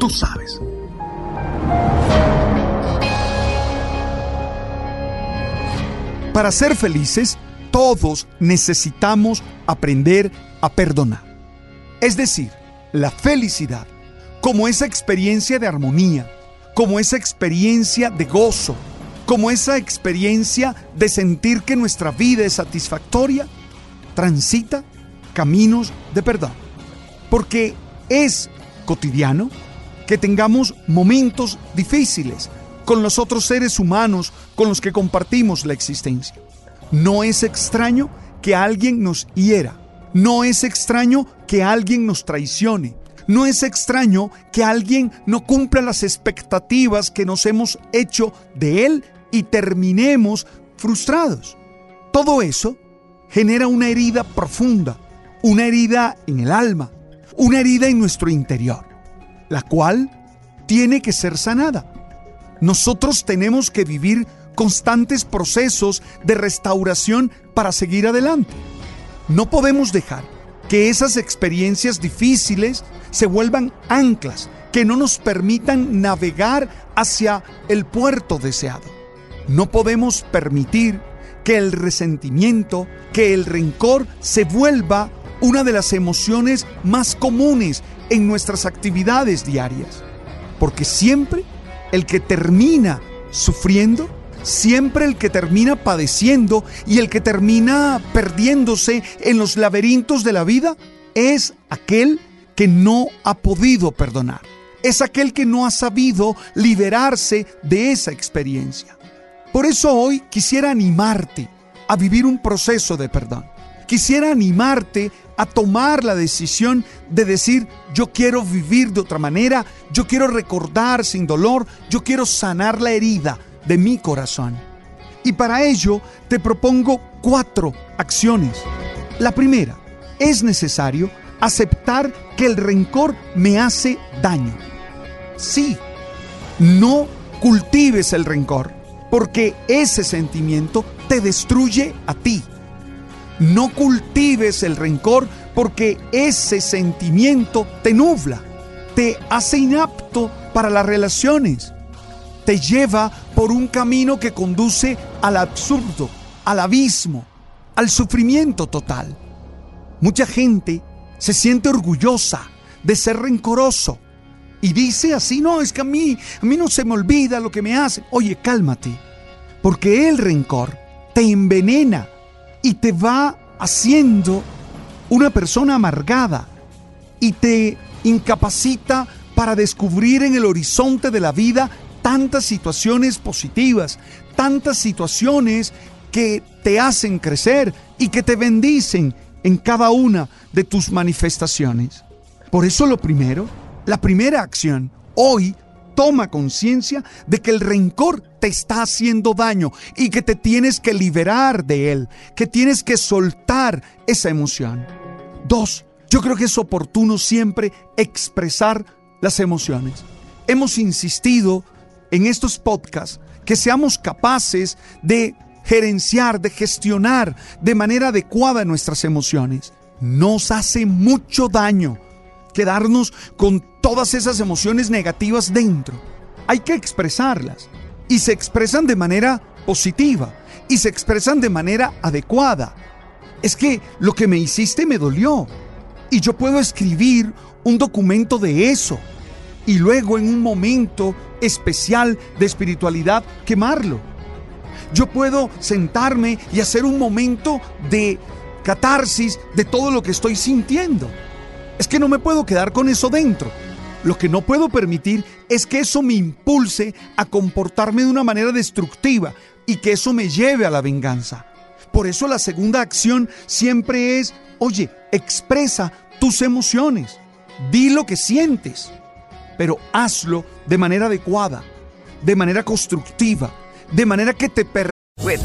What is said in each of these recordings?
Tú sabes. Para ser felices, todos necesitamos aprender a perdonar. Es decir, la felicidad como esa experiencia de armonía, como esa experiencia de gozo, como esa experiencia de sentir que nuestra vida es satisfactoria, transita caminos de perdón. Porque es cotidiano que tengamos momentos difíciles con los otros seres humanos con los que compartimos la existencia. No es extraño que alguien nos hiera. No es extraño que alguien nos traicione. No es extraño que alguien no cumpla las expectativas que nos hemos hecho de él y terminemos frustrados. Todo eso genera una herida profunda, una herida en el alma, una herida en nuestro interior, la cual tiene que ser sanada. Nosotros tenemos que vivir constantes procesos de restauración para seguir adelante. No podemos dejar que esas experiencias difíciles se vuelvan anclas que no nos permitan navegar hacia el puerto deseado. No podemos permitir que el resentimiento, que el rencor se vuelva una de las emociones más comunes en nuestras actividades diarias. Porque siempre el que termina sufriendo, siempre el que termina padeciendo y el que termina perdiéndose en los laberintos de la vida es aquel que no ha podido perdonar. Es aquel que no ha sabido liberarse de esa experiencia. Por eso hoy quisiera animarte a vivir un proceso de perdón. Quisiera animarte a tomar la decisión de decir, yo quiero vivir de otra manera, yo quiero recordar sin dolor, yo quiero sanar la herida de mi corazón. Y para ello te propongo cuatro acciones. La primera, es necesario aceptar que el rencor me hace daño. Sí, no cultives el rencor, porque ese sentimiento te destruye a ti. No cultives el rencor porque ese sentimiento te nubla, te hace inapto para las relaciones, te lleva por un camino que conduce al absurdo, al abismo, al sufrimiento total. Mucha gente se siente orgullosa de ser rencoroso y dice así, no, es que a mí, a mí no se me olvida lo que me hace. Oye, cálmate, porque el rencor te envenena y te va haciendo una persona amargada y te incapacita para descubrir en el horizonte de la vida tantas situaciones positivas, tantas situaciones que te hacen crecer y que te bendicen en cada una de tus manifestaciones. Por eso lo primero, la primera acción, hoy toma conciencia de que el rencor te está haciendo daño y que te tienes que liberar de él, que tienes que soltar esa emoción. Dos, yo creo que es oportuno siempre expresar las emociones. Hemos insistido en estos podcasts que seamos capaces de gerenciar, de gestionar de manera adecuada nuestras emociones. Nos hace mucho daño quedarnos con todas esas emociones negativas dentro. Hay que expresarlas y se expresan de manera positiva y se expresan de manera adecuada. Es que lo que me hiciste me dolió y yo puedo escribir un documento de eso y luego en un momento especial de espiritualidad quemarlo. Yo puedo sentarme y hacer un momento de catarsis de todo lo que estoy sintiendo. Es que no me puedo quedar con eso dentro. Lo que no puedo permitir es que eso me impulse a comportarme de una manera destructiva y que eso me lleve a la venganza. Por eso la segunda acción siempre es, oye, expresa tus emociones, di lo que sientes, pero hazlo de manera adecuada, de manera constructiva, de manera que te With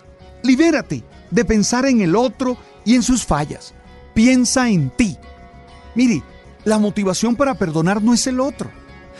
libérate de pensar en el otro y en sus fallas. Piensa en ti. Mire, la motivación para perdonar no es el otro.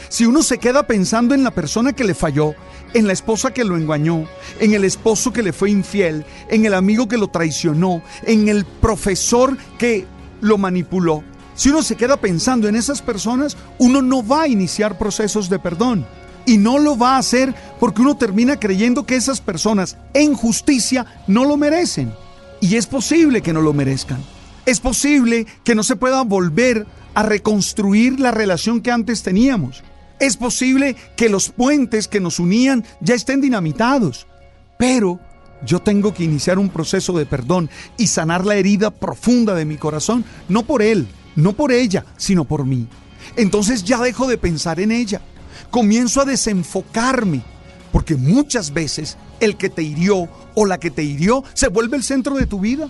Si uno se queda pensando en la persona que le falló, en la esposa que lo engañó, en el esposo que le fue infiel, en el amigo que lo traicionó, en el profesor que lo manipuló. Si uno se queda pensando en esas personas, uno no va a iniciar procesos de perdón. Y no lo va a hacer porque uno termina creyendo que esas personas en justicia no lo merecen. Y es posible que no lo merezcan. Es posible que no se pueda volver a reconstruir la relación que antes teníamos. Es posible que los puentes que nos unían ya estén dinamitados. Pero yo tengo que iniciar un proceso de perdón y sanar la herida profunda de mi corazón, no por él, no por ella, sino por mí. Entonces ya dejo de pensar en ella. Comienzo a desenfocarme, porque muchas veces el que te hirió o la que te hirió se vuelve el centro de tu vida.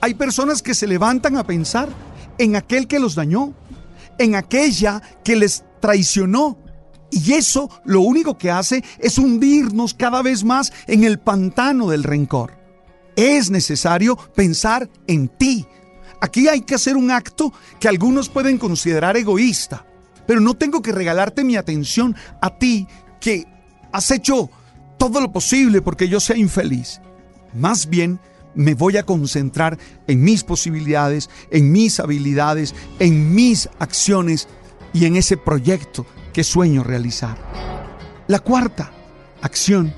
Hay personas que se levantan a pensar en aquel que los dañó, en aquella que les traicionó, y eso lo único que hace es hundirnos cada vez más en el pantano del rencor. Es necesario pensar en ti. Aquí hay que hacer un acto que algunos pueden considerar egoísta, pero no tengo que regalarte mi atención a ti que has hecho todo lo posible porque yo sea infeliz. Más bien, me voy a concentrar en mis posibilidades, en mis habilidades, en mis acciones y en ese proyecto que sueño realizar. La cuarta acción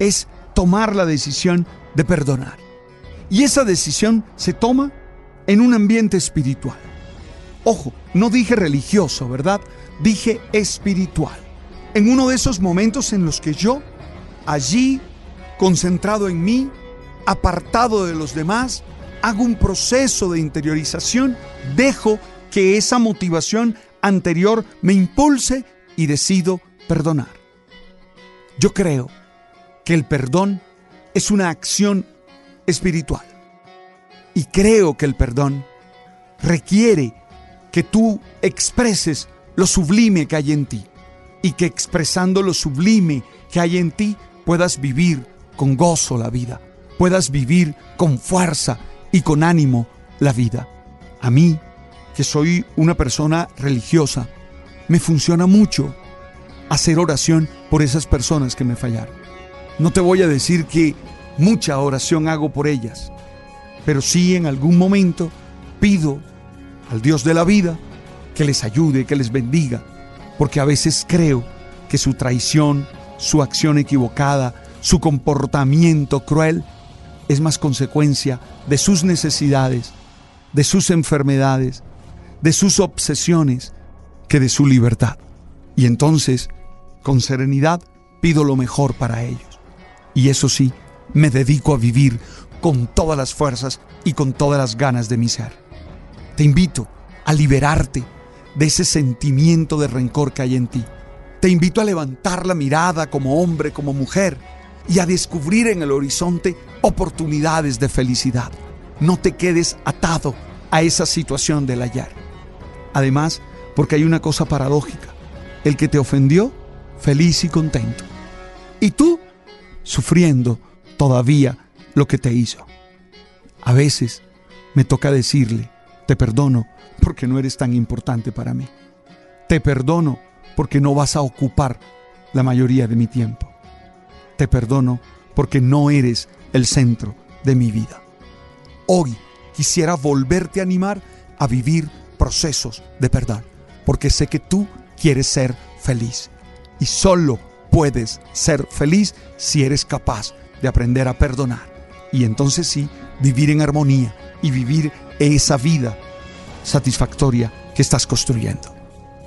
es tomar la decisión de perdonar. Y esa decisión se toma en un ambiente espiritual. Ojo, no dije religioso, ¿verdad? Dije espiritual. En uno de esos momentos en los que yo, allí, concentrado en mí, apartado de los demás, hago un proceso de interiorización, dejo que esa motivación anterior me impulse y decido perdonar. Yo creo que el perdón es una acción espiritual. Y creo que el perdón requiere que tú expreses lo sublime que hay en ti. Y que expresando lo sublime que hay en ti puedas vivir con gozo la vida. Puedas vivir con fuerza y con ánimo la vida. A mí, que soy una persona religiosa, me funciona mucho hacer oración por esas personas que me fallaron. No te voy a decir que mucha oración hago por ellas, pero sí en algún momento pido al Dios de la vida que les ayude, que les bendiga, porque a veces creo que su traición, su acción equivocada, su comportamiento cruel es más consecuencia de sus necesidades, de sus enfermedades, de sus obsesiones, que de su libertad. Y entonces, con serenidad, pido lo mejor para ellos. Y eso sí, me dedico a vivir con todas las fuerzas y con todas las ganas de mi ser. Te invito a liberarte de ese sentimiento de rencor que hay en ti. Te invito a levantar la mirada como hombre, como mujer, y a descubrir en el horizonte oportunidades de felicidad. No te quedes atado a esa situación del ayer. Además, porque hay una cosa paradójica. El que te ofendió, feliz y contento. Y tú, sufriendo todavía lo que te hizo. A veces me toca decirle Te perdono porque no eres tan importante para mí. Te perdono porque no vas a ocupar la mayoría de mi tiempo. Te perdono porque no eres el centro de mi vida. Hoy quisiera volverte a animar a vivir procesos de perdón, porque sé que tú quieres ser feliz. Y solo puedes ser feliz si eres capaz de aprender a perdonar. Y entonces sí, vivir en armonía y vivir esa vida satisfactoria que estás construyendo.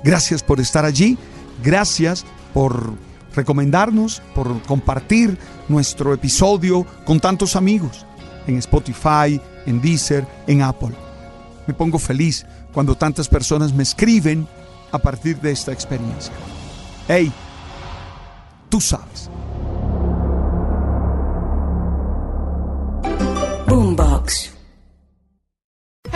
Gracias por estar allí, gracias por recomendarnos, por compartir nuestro episodio con tantos amigos en Spotify, en Deezer, en Apple. Me pongo feliz cuando tantas personas me escriben a partir de esta experiencia. Hey, tú sabes.